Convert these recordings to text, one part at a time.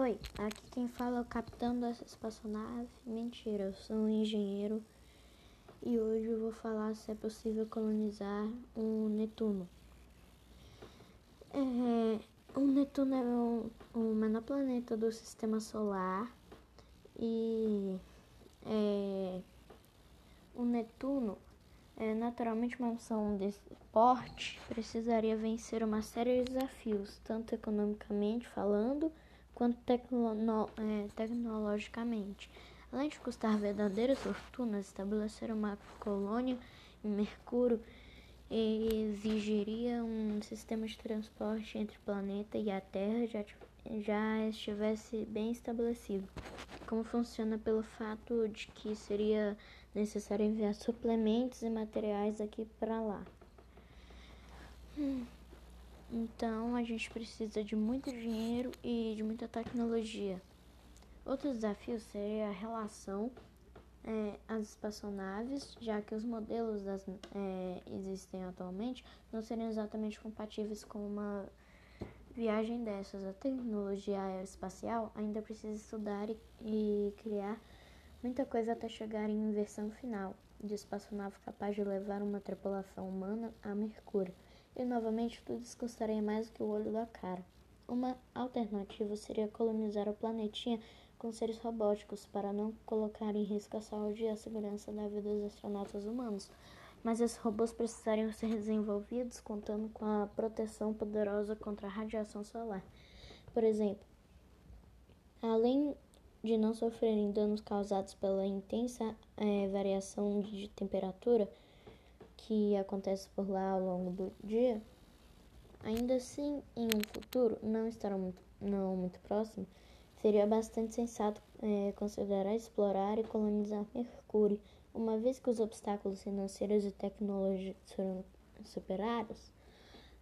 Oi, aqui quem fala é o capitão dessa espaçonave. Mentira, eu sou um engenheiro e hoje eu vou falar se é possível colonizar o Netuno. É, o Netuno é o, o menor planeta do sistema solar e é, o Netuno é naturalmente uma missão desse porte precisaria vencer uma série de desafios, tanto economicamente falando quanto tecno é, tecnologicamente. Além de custar verdadeiras fortunas, estabelecer uma colônia em Mercúrio exigiria um sistema de transporte entre o planeta e a Terra já, já estivesse bem estabelecido. Como funciona pelo fato de que seria necessário enviar suplementos e materiais daqui para lá. Hum. Então a gente precisa de muito dinheiro e de muita tecnologia. Outro desafio seria a relação é, às espaçonaves, já que os modelos das é, existem atualmente não seriam exatamente compatíveis com uma viagem dessas. A tecnologia aeroespacial ainda precisa estudar e, e criar muita coisa até chegar em versão final de espaçonave capaz de levar uma tripulação humana a Mercúrio. E novamente tudo isso custaria mais do que o olho da cara. Uma alternativa seria colonizar o planetinha com seres robóticos para não colocar em risco a saúde e a segurança da vida dos astronautas humanos. Mas esses robôs precisariam ser desenvolvidos contando com a proteção poderosa contra a radiação solar. Por exemplo, além de não sofrerem danos causados pela intensa é, variação de temperatura, que acontece por lá ao longo do dia, ainda assim, em um futuro não estará muito, não muito próximo, seria bastante sensato é, considerar explorar e colonizar Mercúrio, uma vez que os obstáculos financeiros e tecnológicos serão superados.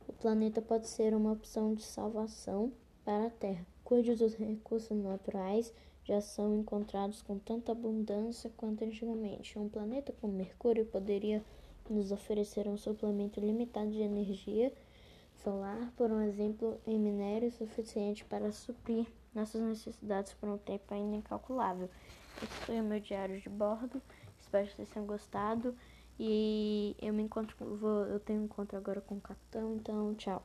O planeta pode ser uma opção de salvação para a Terra. Cuide dos recursos naturais já são encontrados com tanta abundância quanto antigamente. Um planeta como Mercúrio poderia nos oferecer um suplemento limitado de energia solar, por um exemplo, em minério suficiente para suprir nossas necessidades por um tempo ainda incalculável. Esse foi o meu diário de bordo. Espero que vocês tenham gostado. E eu me encontro, vou, eu tenho um encontro agora com o capitão, então tchau.